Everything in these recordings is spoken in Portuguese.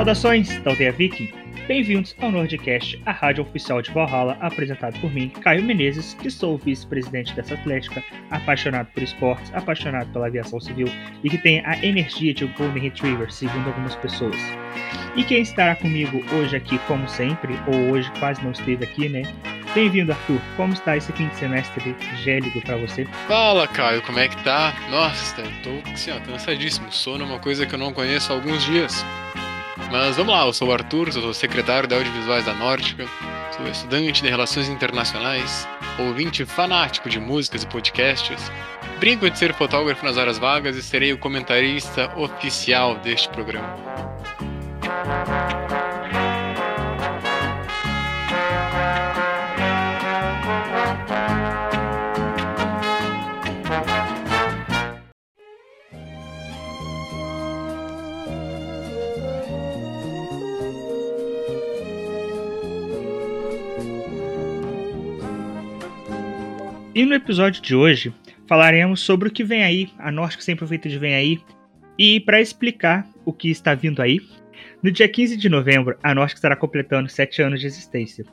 Saudações da Aldeia Viking! Bem-vindos ao Nordcast, a rádio oficial de Valhalla, apresentado por mim, Caio Menezes, que sou vice-presidente dessa atlética, apaixonado por esportes, apaixonado pela aviação civil e que tem a energia de um Golden Retriever, segundo algumas pessoas. E quem estará comigo hoje aqui, como sempre, ou hoje quase não esteve aqui, né? Bem-vindo, Arthur. Como está esse fim de semestre gélido para você? Fala, Caio, como é que tá? Nossa, tô assim, ó, cansadíssimo. Sono é uma coisa que eu não conheço há alguns dias. Mas vamos lá, eu sou o Arthur, sou secretário de Audiovisuais da Nórdica, sou estudante de Relações Internacionais, ouvinte fanático de músicas e podcasts, brinco de ser fotógrafo nas horas vagas e serei o comentarista oficial deste programa. E no episódio de hoje falaremos sobre o que vem aí, a Norte sempre feita de vem aí. E para explicar o que está vindo aí, no dia 15 de novembro, a Norte estará completando 7 anos de existência.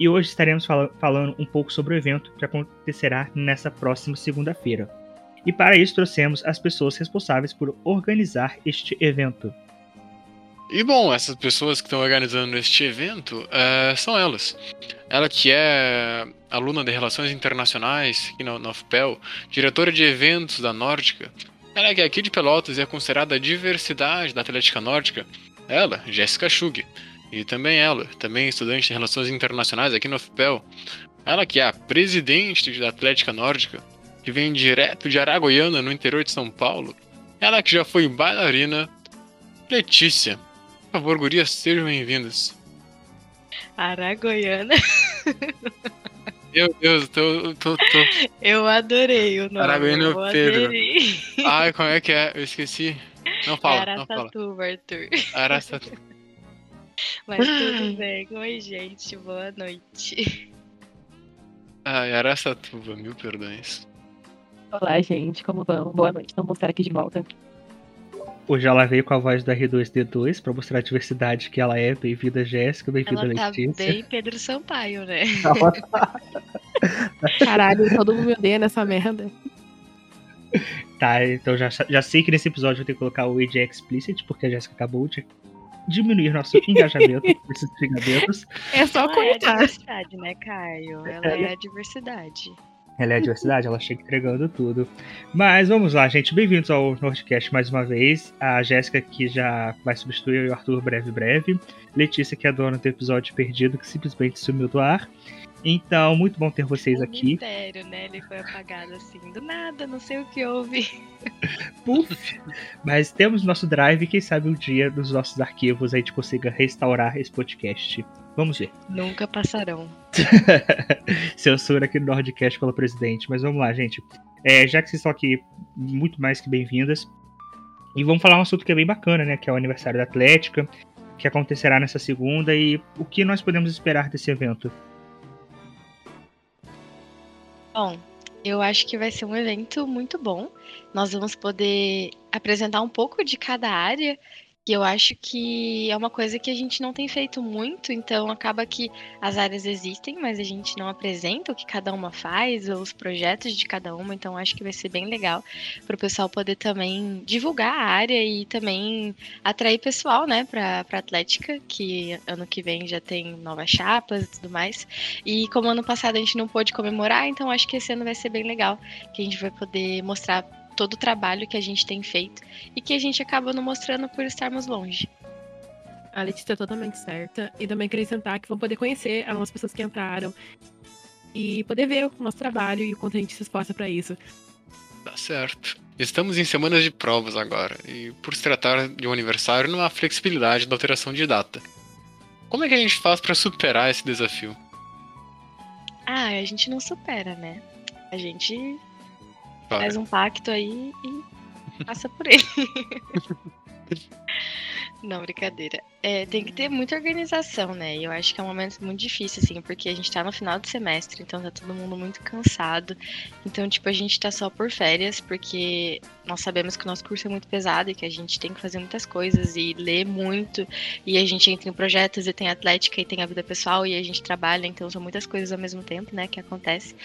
E hoje estaremos fal falando um pouco sobre o evento que acontecerá nessa próxima segunda-feira. E para isso trouxemos as pessoas responsáveis por organizar este evento. E bom, essas pessoas que estão organizando este evento uh, são elas. Ela que é aluna de Relações Internacionais aqui na, na UFPEL, diretora de eventos da Nórdica. Ela que é aqui de Pelotas e é considerada a diversidade da Atlética Nórdica. Ela, Jéssica Schug. E também ela, também estudante de Relações Internacionais aqui no UFPEL. Ela que é a presidente da Atlética Nórdica, que vem direto de Araguaiana, no interior de São Paulo. Ela que já foi bailarina, Letícia. Por favor, gurias, sejam bem-vindas. Aragoiana. Meu Deus, tô, tô, tô. Eu adorei o nome. Aragoiana eu Pedro. adorei. Ai, como é que é? Eu esqueci. Não fala, não fala. Araçatuba, Arthur. Araçatuba. Mas tudo bem. Oi, gente. Boa noite. Ai, Araçatuba, mil perdões. Olá, gente, como vão? Boa noite, estamos estar aqui de volta. Hoje ela veio com a voz do R2D2 para mostrar a diversidade que ela é. Bem-vinda, Jéssica. Bem-vinda, Ela tá Letícia. bem Pedro Sampaio, né? Caralho, todo mundo me odeia nessa merda. Tá, então já, já sei que nesse episódio eu vou ter que colocar o AJ Explicit, porque a Jéssica acabou de diminuir nosso engajamento com esses xingamentos. É só Ela é a contar. diversidade, né, Caio? Ela é a diversidade. Ela é a diversidade, ela chega entregando tudo. Mas vamos lá, gente. Bem-vindos ao Nordcast mais uma vez. A Jéssica que já vai substituir o Arthur breve, breve. Letícia que é a dona do episódio perdido, que simplesmente sumiu do ar. Então, muito bom ter vocês Um aqui. mistério, né? Ele foi apagado assim, do nada, não sei o que houve. Puf! Mas temos nosso drive, quem sabe um dia nos nossos arquivos a gente consiga restaurar esse podcast. Vamos ver. Nunca passarão. Censura aqui no Nordcast pela presidente. Mas vamos lá, gente. É, já que vocês estão aqui, muito mais que bem-vindas. E vamos falar um assunto que é bem bacana, né? Que é o aniversário da Atlética, que acontecerá nessa segunda. E o que nós podemos esperar desse evento? Bom, eu acho que vai ser um evento muito bom. Nós vamos poder apresentar um pouco de cada área, que eu acho que é uma coisa que a gente não tem feito muito, então acaba que as áreas existem, mas a gente não apresenta o que cada uma faz, ou os projetos de cada uma, então acho que vai ser bem legal para o pessoal poder também divulgar a área e também atrair pessoal, né, para a Atlética, que ano que vem já tem novas chapas e tudo mais. E como ano passado a gente não pôde comemorar, então acho que esse ano vai ser bem legal, que a gente vai poder mostrar todo o trabalho que a gente tem feito e que a gente acaba não mostrando por estarmos longe. A Letícia é totalmente certa. E também acrescentar que vão poder conhecer as novas pessoas que entraram. E poder ver o nosso trabalho e o quanto a gente se esforça pra isso. Tá certo. Estamos em semanas de provas agora, e por se tratar de um aniversário, não há flexibilidade da alteração de data. Como é que a gente faz para superar esse desafio? Ah, a gente não supera, né? A gente. Faz um pacto aí e passa por ele. Não, brincadeira. É, tem que ter muita organização, né? E eu acho que é um momento muito difícil, assim, porque a gente tá no final do semestre, então tá todo mundo muito cansado. Então, tipo, a gente tá só por férias, porque nós sabemos que o nosso curso é muito pesado e que a gente tem que fazer muitas coisas e ler muito. E a gente entra em projetos e tem atlética e tem a vida pessoal e a gente trabalha, então são muitas coisas ao mesmo tempo, né, que acontece.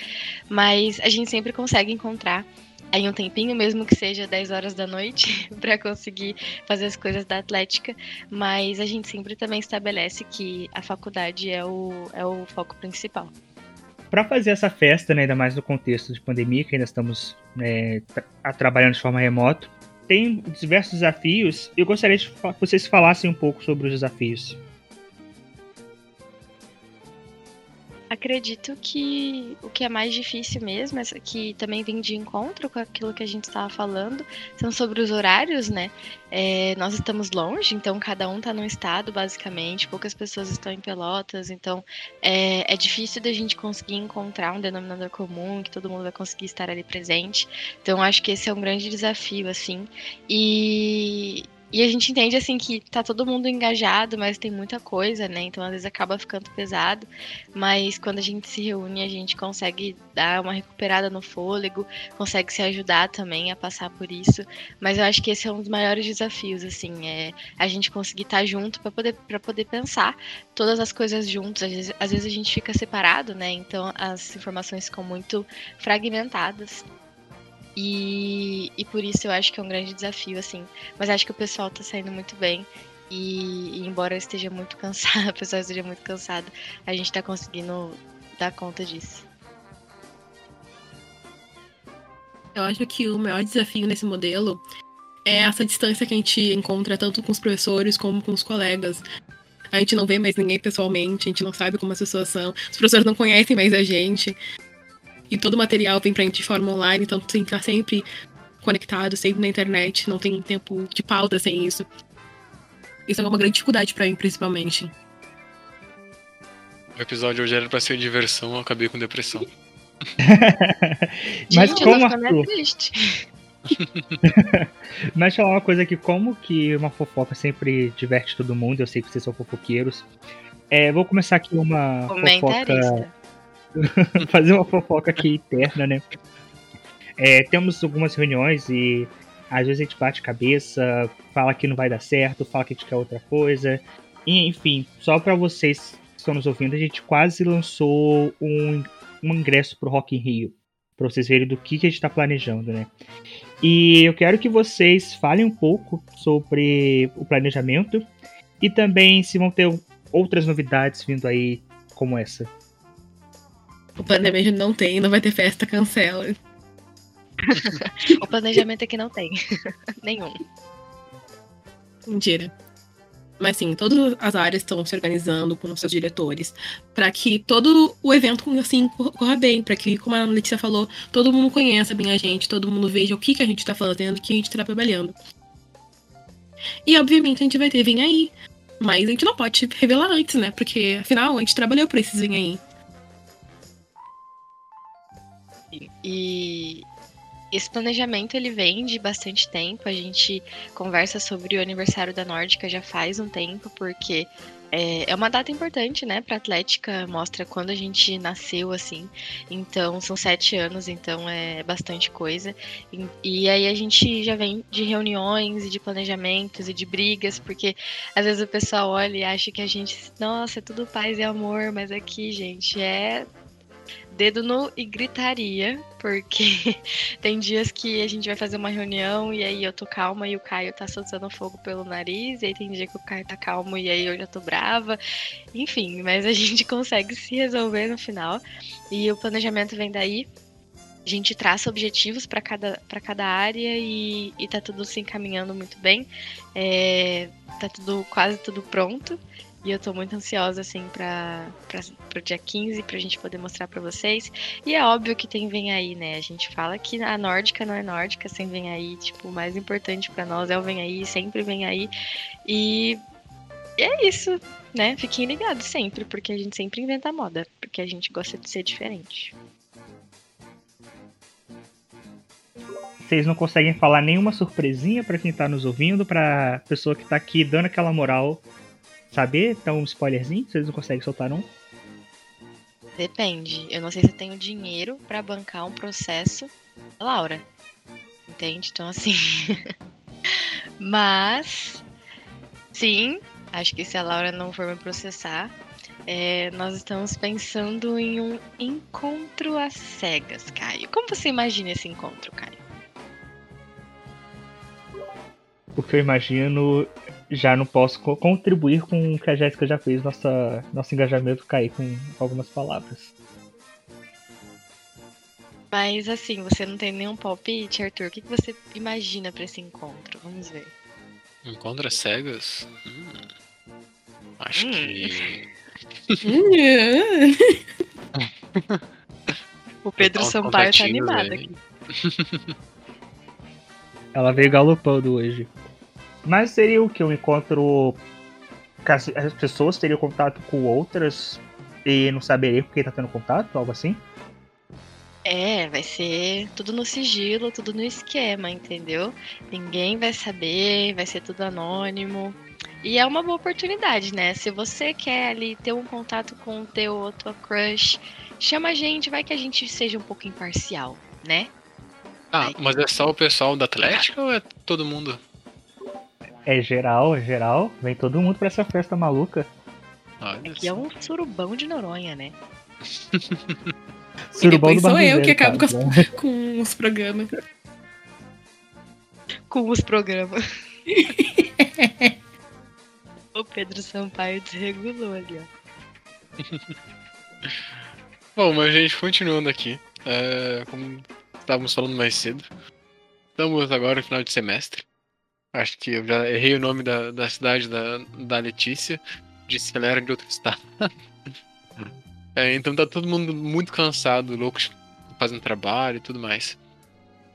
Mas a gente sempre consegue encontrar aí um tempinho, mesmo que seja 10 horas da noite, para conseguir fazer as coisas da Atlética, mas a gente sempre também estabelece que a faculdade é o, é o foco principal. Para fazer essa festa, né, ainda mais no contexto de pandemia, que ainda estamos né, tra trabalhando de forma remota, tem diversos desafios. Eu gostaria que vocês falassem um pouco sobre os desafios. Acredito que o que é mais difícil mesmo, que também vem de encontro com aquilo que a gente estava falando, são sobre os horários, né? É, nós estamos longe, então cada um está num estado, basicamente, poucas pessoas estão em Pelotas, então é, é difícil da gente conseguir encontrar um denominador comum, que todo mundo vai conseguir estar ali presente. Então acho que esse é um grande desafio, assim. E, e a gente entende assim que tá todo mundo engajado, mas tem muita coisa, né? Então às vezes acaba ficando pesado. Mas quando a gente se reúne, a gente consegue dar uma recuperada no fôlego, consegue se ajudar também a passar por isso. Mas eu acho que esse é um dos maiores desafios, assim, é a gente conseguir estar tá junto para poder para poder pensar todas as coisas juntos. Às vezes, às vezes a gente fica separado, né? Então as informações ficam muito fragmentadas. E, e por isso eu acho que é um grande desafio, assim. Mas acho que o pessoal tá saindo muito bem. E, e embora esteja muito cansado, o pessoal esteja muito cansado, a gente tá conseguindo dar conta disso. Eu acho que o maior desafio nesse modelo é essa distância que a gente encontra tanto com os professores como com os colegas. A gente não vê mais ninguém pessoalmente, a gente não sabe como as pessoas são, os professores não conhecem mais a gente. E todo o material vem pra gente de forma online, então tem que estar sempre conectado, sempre na internet, não tem tempo de pauta sem isso. Isso é uma grande dificuldade para mim, principalmente. O episódio hoje era pra ser diversão, eu acabei com depressão. Mas Gente, como, Arthur? Mas falar uma coisa aqui, como que uma fofoca sempre diverte todo mundo, eu sei que vocês são fofoqueiros. É, vou começar aqui uma fofoca fazer uma fofoca aqui interna, né? É, temos algumas reuniões e às vezes a gente bate cabeça, fala que não vai dar certo, fala que a gente quer outra coisa. E, enfim, só para vocês que estão nos ouvindo, a gente quase lançou um, um ingresso pro Rock in Rio. Pra vocês verem do que, que a gente tá planejando, né? E eu quero que vocês falem um pouco sobre o planejamento e também se vão ter outras novidades vindo aí como essa. O planejamento não tem, não vai ter festa, cancela. o planejamento é que não tem. Nenhum. Mentira. Mas sim, todas as áreas estão se organizando com os seus diretores para que todo o evento assim corra bem, para que, como a Letícia falou, todo mundo conheça bem a gente, todo mundo veja o que, que a gente está fazendo, o que a gente está trabalhando. E obviamente a gente vai ter Vem Aí, mas a gente não pode revelar antes, né? Porque afinal a gente trabalhou para esses Vem Aí. E esse planejamento ele vem de bastante tempo. A gente conversa sobre o aniversário da Nórdica já faz um tempo, porque é, é uma data importante, né, para Atlética, mostra quando a gente nasceu, assim. Então, são sete anos, então é bastante coisa. E, e, aí a gente já vem de reuniões e de planejamentos e de brigas, porque às vezes o pessoal olha e acha que a gente, nossa, é tudo paz e amor, mas aqui, gente, é dedo no e gritaria, porque tem dias que a gente vai fazer uma reunião e aí eu tô calma e o Caio tá soltando fogo pelo nariz, e aí tem dia que o Caio tá calmo e aí eu já tô brava. Enfim, mas a gente consegue se resolver no final. E o planejamento vem daí. A gente traça objetivos para cada, cada área e, e tá tudo se encaminhando muito bem. É, tá tudo quase tudo pronto. E eu tô muito ansiosa, assim, pra, pra, pro dia 15, pra gente poder mostrar pra vocês. E é óbvio que tem Vem Aí, né? A gente fala que a nórdica não é nórdica sem Vem Aí. Tipo, o mais importante para nós é o Vem Aí, sempre Vem Aí. E é isso, né? Fiquem ligados sempre, porque a gente sempre inventa moda. Porque a gente gosta de ser diferente. vocês não conseguem falar nenhuma surpresinha para quem tá nos ouvindo, pra pessoa que tá aqui dando aquela moral saber? Então, um spoilerzinho, vocês não conseguem soltar um? Depende. Eu não sei se eu tenho dinheiro pra bancar um processo da Laura. Entende? Então, assim. Mas, sim, acho que se a Laura não for me processar, é, nós estamos pensando em um encontro às cegas, Caio. Como você imagina esse encontro, Caio? O que eu imagino, já não posso co- contribuir com o que a Jéssica já fez, nossa, nosso engajamento cair com algumas palavras. Mas assim, você não tem nenhum palpite, Arthur? O que que você imagina pra esse encontro? Vamos ver. Encontra cegas? Hum. Acho Hum. que. O Pedro Sampaio tá animado aqui. Ela veio galopando hoje. Mas seria o que? Um encontro. que As as pessoas teriam contato com outras e não saberiam com quem tá tendo contato? Algo assim? É, vai ser tudo no sigilo, tudo no esquema, entendeu? Ninguém vai saber, vai ser tudo anônimo. E é uma boa oportunidade, né? Se você quer ali ter um contato com o teu ou tua crush, chama a gente, vai que a gente seja um pouco imparcial, né? Ah, mas é só o pessoal da Atlética ou é todo mundo? É geral, é geral. Vem todo mundo pra essa festa maluca. Olha Aqui é um surubão de Noronha, né? Surubão depois do sou eu que acabo cara. com as- com os programas. Com os programas. o Pedro Sampaio desregulou ali, ó. Bom, mas gente, continuando aqui. é, como estávamos falando mais cedo. Estamos agora no final de semestre. Acho que eu já errei o nome da, da cidade da, da Letícia. Disse que ela era de outro estado. É, então tá todo mundo muito cansado, louco, fazendo trabalho e tudo mais.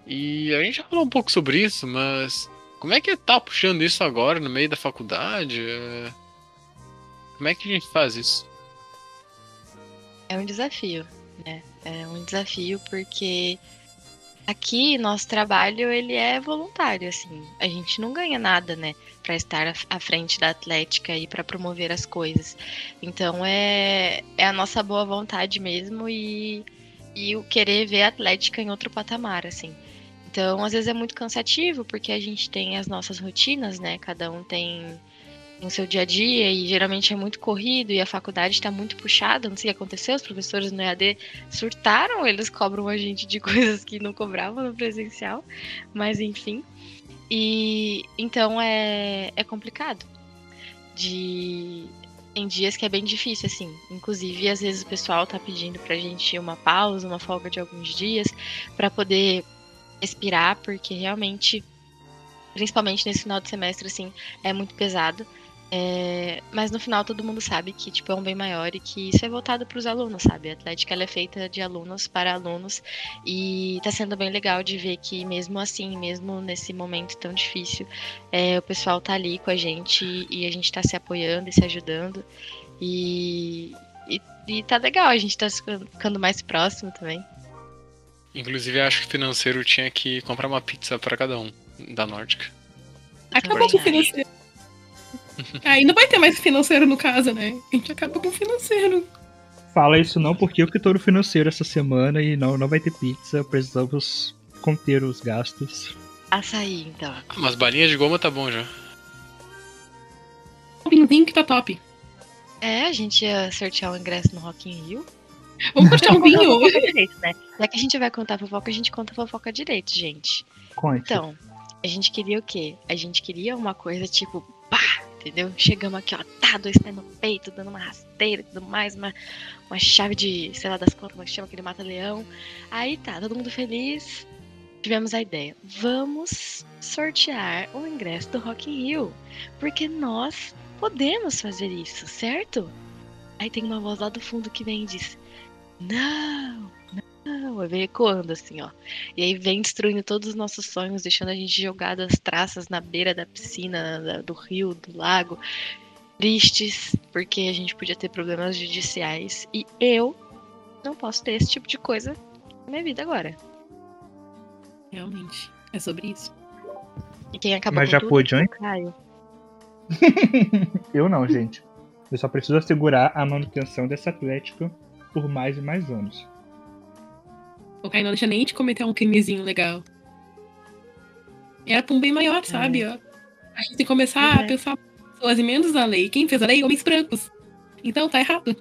E a gente já falou um pouco sobre isso, mas como é que tá puxando isso agora no meio da faculdade? É, Como é que a gente faz isso? É um desafio, né? É um desafio porque aqui nosso trabalho ele é voluntário, assim. A gente não ganha nada, né, Pra estar à- frente da Atlética e pra promover as coisas. Então é é a nossa boa vontade mesmo e e o querer ver a Atlética em outro patamar, assim. Então, às vezes é muito cansativo porque a gente tem as nossas rotinas, né? Cada um tem no seu dia a dia e geralmente é muito corrido e a faculdade está muito puxada. Não sei o que aconteceu, os professores no EAD surtaram, eles cobram a gente de coisas que não cobravam no presencial, mas enfim. E então é, é complicado. De em dias que é bem difícil, assim. Inclusive, às vezes o pessoal tá pedindo pra gente uma pausa, uma folga de alguns dias, para poder respirar, porque realmente, principalmente nesse final de semestre, assim, é muito pesado. É, mas no final todo mundo sabe que tipo é um bem maior e que isso é voltado para os alunos, sabe? A Atlética ela é feita de alunos para alunos e tá sendo bem legal de ver que mesmo assim, mesmo nesse momento tão difícil, é, o pessoal tá ali com a gente e a gente tá se apoiando e se ajudando e, e, e tá legal, a gente tá ficando ficando mais próximo também. Inclusive, acho que o financeiro tinha que comprar uma pizza pra cada um da Nórdica. Acabou com o Também acho. financeiro. Aí não vai ter mais financeiro no caso, né? A gente acaba com o financeiro. Fala isso não, porque eu que tô no financeiro essa semana e não, não vai ter pizza. Precisamos conter os gastos. Açaí, então. Ah, mas balinhas de goma tá bom já. O vinzinho que tá top. É, a gente ia sortear o ingresso no Rock in Rio. Vamos puxar um a vinho. direito, né? Já que a gente vai contar fofoca, a gente conta a fofoca direito, gente. Conte. Então, a gente queria o quê? A gente queria uma coisa tipo, pá, entendeu? Chegamos aqui, ó, tá, dois pés no peito, dando uma rasteira e tudo mais, uma, uma chave de, sei lá das contas, como é que chama, aquele mata-leão. Aí tá, todo mundo feliz. Tivemos a ideia, vamos sortear o ingresso do Rock in Rio, porque nós podemos fazer isso, certo? Aí tem uma voz lá do fundo que vem e diz, não, não, aí vem ecoando assim, ó. E aí vem destruindo todos os nossos sonhos, deixando a gente jogado as traças na beira da piscina, da- do rio, do lago, tristes, porque a gente podia ter problemas judiciais. E eu não posso ter esse tipo de coisa na minha vida agora. Realmente. É sobre isso. E quem acabou Mas com já tudo pôde antes? Caio. Eu não, gente. Eu só preciso assegurar a manutenção dessa Atlética por mais e mais anos. O Caio não deixa nem de cometer um crimezinho legal. Era pra um bem maior, sabe? ó. A gente tem que começar É. a pensar pessoas emendas da lei. Quem fez a lei? Homens brancos. Então tá errado.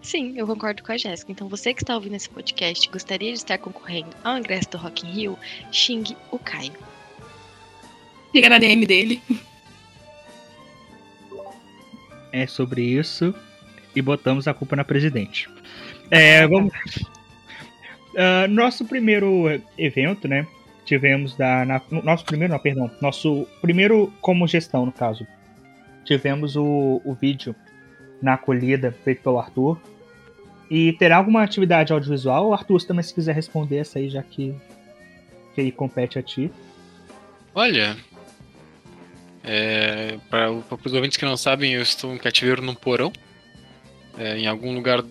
Sim, eu concordo com a Jéssica. Então, você que está ouvindo esse podcast e gostaria de estar concorrendo ao ingresso do Rock in Rio, xingue o Caio. Chega na DM dele. É sobre isso. E botamos a culpa na presidente. É, vamos. Ah, nosso primeiro evento, né? Tivemos da. na- nosso primeiro, não, perdão. Nosso primeiro como gestão, no caso. Tivemos o, o vídeo na acolhida feito pelo Arthur. E terá alguma atividade audiovisual? Arthur, também se quiser responder essa aí, já que, que aí compete a ti. Olha, é, para os ouvintes que não sabem, eu estou em cativeiro num porão, é, em algum lugar,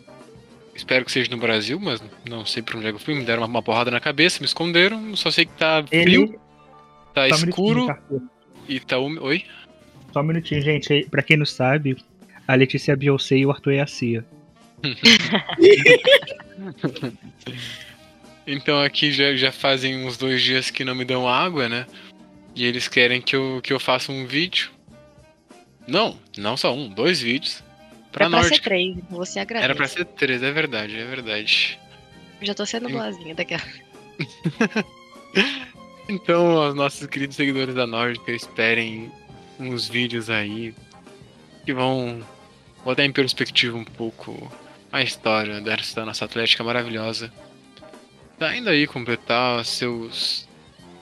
espero que seja no Brasil, mas não sei pra onde é que eu fui. Me deram uma, uma porrada na cabeça, me esconderam. Só sei que tá frio, Ele. tá um escuro e tá úmido. Oi? Só um minutinho, gente. Pra quem não sabe, a Letícia é a Beyoncé e o Arthur é a Cia. Então aqui já, já fazem uns dois dias que não me dão água, né? E eles querem que eu, que eu faça um vídeo. Não, não só um, dois vídeos. Pra Era pra ser três, então você agradece. Era pra ser três, é verdade, é verdade. Já tô sendo boazinha daquela. Então, os nossos queridos seguidores da Nórdica esperem uns vídeos aí que vão botar em perspectiva um pouco a história dessa nossa Atlética maravilhosa. Tá indo aí completar seus,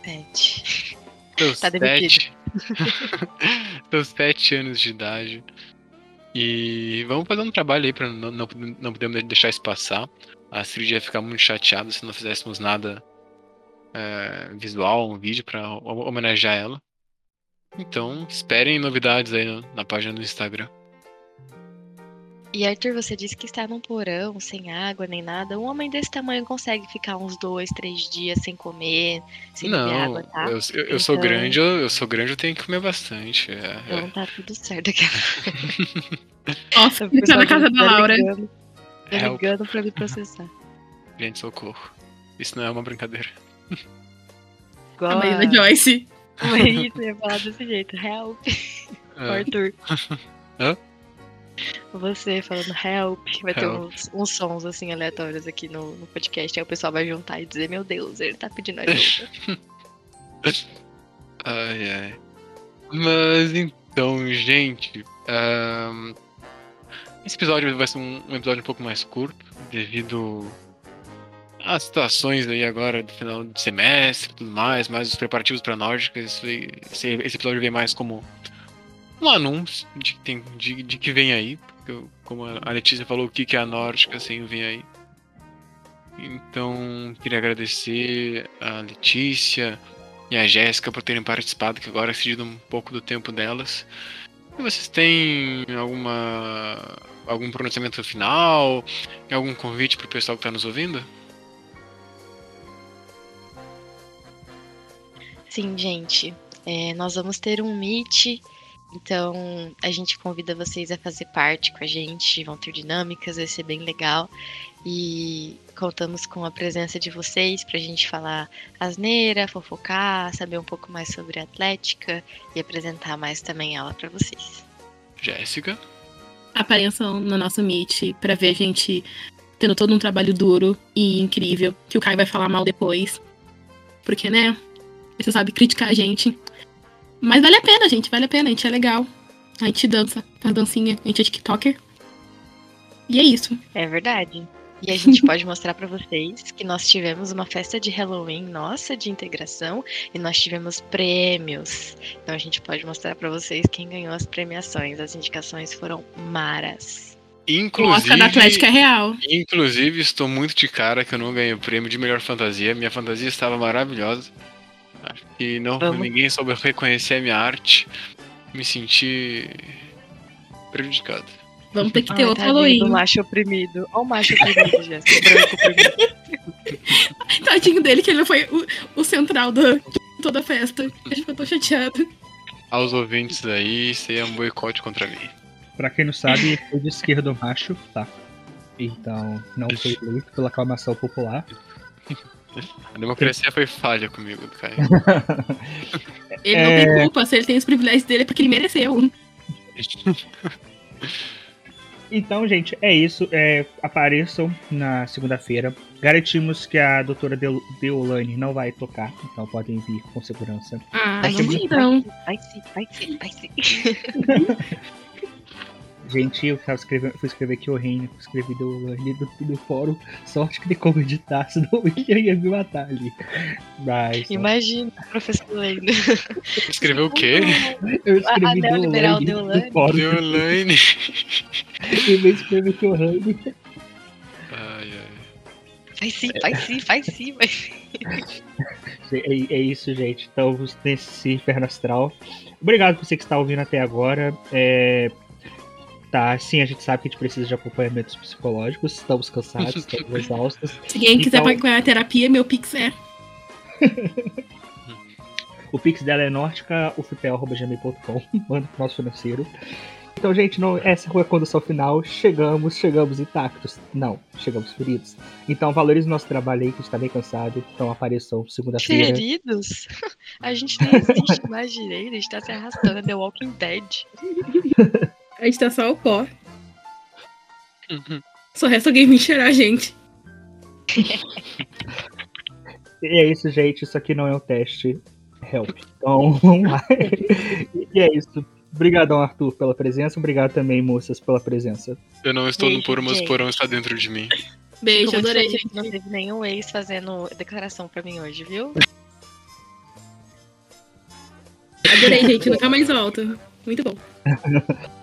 Sete. seus Tá sete, seus sete anos de idade. E vamos fazer um trabalho aí pra não, não, não podemos deixar isso passar. A Astrid ia ficar muito chateada se não fizéssemos nada é, visual, um vídeo ho- homenagear ela. Então, esperem novidades aí na, na página do Instagram. E Arthur, você disse que está num porão, sem água nem nada. Um homem desse tamanho consegue ficar uns dois, três dias sem comer, sem beber não, água, tá? eu, eu, eu sou Então- grande, eu, eu sou grande, eu tenho que comer bastante. é, é. Então tá tudo certo aqui. Nossa, ele tá na casa da Laura. ligando, tá Help. ligando pra me processar. Gente, socorro. Isso não é uma brincadeira. Igual A a... Maíra Joyce. Isso, eu ia falar desse jeito. Help, É, Arthur. Hã? Você falando help, vai ter Help. uns, uns sons assim aleatórios aqui no, no podcast. Aí o pessoal vai juntar e dizer: Meu Deus, ele tá pedindo ajuda. Ai, ai. Mas então, gente. ahn, esse episódio vai ser um, um episódio um pouco mais curto, devido às situações aí agora do final de semestre e tudo mais, mais os preparativos para Nórdica. Esse, esse episódio vem mais como um anúncio de que, tem, de, de que vem aí. Como a Letícia falou, o que, é a Nórdica, assim, vem aí. Então, queria agradecer a Letícia, e a Jéssica por terem participado, que agora cedido um pouco do tempo delas. E vocês têm alguma algum pronunciamento final? Algum convite pro pessoal que tá nos ouvindo? Sim, gente. é, nós vamos ter um meet. Então, a gente convida vocês a fazer parte com a gente. Vão ter dinâmicas, vai ser bem legal. E contamos com a presença de vocês pra gente falar asneira, fofocar, saber um pouco mais sobre a Atlética e apresentar mais também ela pra vocês. Jéssica? Apareçam no nosso Meet pra ver a gente tendo todo um trabalho duro e incrível, que o Caio vai falar mal depois. Porque, né? Você sabe criticar a gente. Mas vale a pena, gente. Vale a pena. A gente é legal. A gente dança, faz dancinha. A gente é TikToker. E é isso. É verdade. E a gente pode mostrar pra vocês que nós tivemos uma festa de Halloween nossa de integração e nós tivemos prêmios. Então a gente pode mostrar pra vocês quem ganhou as premiações. As indicações foram maras. O Oscar da Atlética é real. inclusive, estou muito de cara que eu não ganhei o prêmio de melhor fantasia. Minha fantasia estava maravilhosa. Que não Vamos. ninguém soube reconhecer a minha arte. Me senti prejudicado. Vamos ter que ter Ai, outro tadinho Halloween. do macho oprimido. Olha o macho oprimido, Jéssica. Branco oprimido. Tadinho dele, que ele foi o, o central da, de toda a festa. Acho que eu tô chateado. Aos ouvintes aí, isso aí é um boicote contra mim. Pra quem não sabe, foi de esquerdo macho, tá? Então, não foi eleito pela aclamação popular. A democracia foi falha comigo, Caio. Ele não É. tem culpa, se ele tem os privilégios dele é porque ele mereceu. Então, gente, é isso. É, apareçam na segunda-feira. Garantimos que a doutora Deolane não vai tocar, então podem vir com segurança. Ah, Vai não sim, vi não. Vai sim, vai sim, vai sim. Gente, eu tava escrevendo, fui escrever aqui o reino, escrevi Deolane do, do fórum. Sorte que tem como editar, senão eu ia me matar ali. Mas. Imagina, professor lendo. Escreveu o quê? Eu escrevi a neoliberal Deolane Deolane. do fórum. Deolane. Em vez de escrever Deolane. Ai, ai. Vai sim, vai sim, vai sim, vai sim. É, é isso, gente. Estamos nesse inferno astral. Obrigado por você que está ouvindo até agora. É, Tá, sim, a gente sabe que a gente precisa de acompanhamentos psicológicos. Estamos cansados, estamos exaustos. Se quem quiser Então- acompanhar a terapia, meu pix é. O pix dela é nortica.ufpel.gmail.com. Manda pro nosso financeiro. Então, gente, não, essa foi a condução final. Chegamos, chegamos intactos. Não, chegamos feridos. Então, valorize o nosso trabalho aí, que a gente tá bem cansado. Então, apareçam segunda-feira. Feridos? A gente nem existe mais direito, a gente tá se arrastando, é The Walking Dead. A gente tá só o pó. Só resta alguém me cheirar a gente. E é isso, gente. Isso aqui não é um teste. Help. Então, vamos lá. E é isso. Obrigadão, Arthur, pela presença. Obrigado também, moças, pela presença. Eu não estou no Beijo, porão, mas o porão está dentro de mim. Beijo, adorei, gente. Não teve nenhum ex fazendo declaração pra mim hoje, viu? Adorei, gente. Nunca mais volta. Muito bom.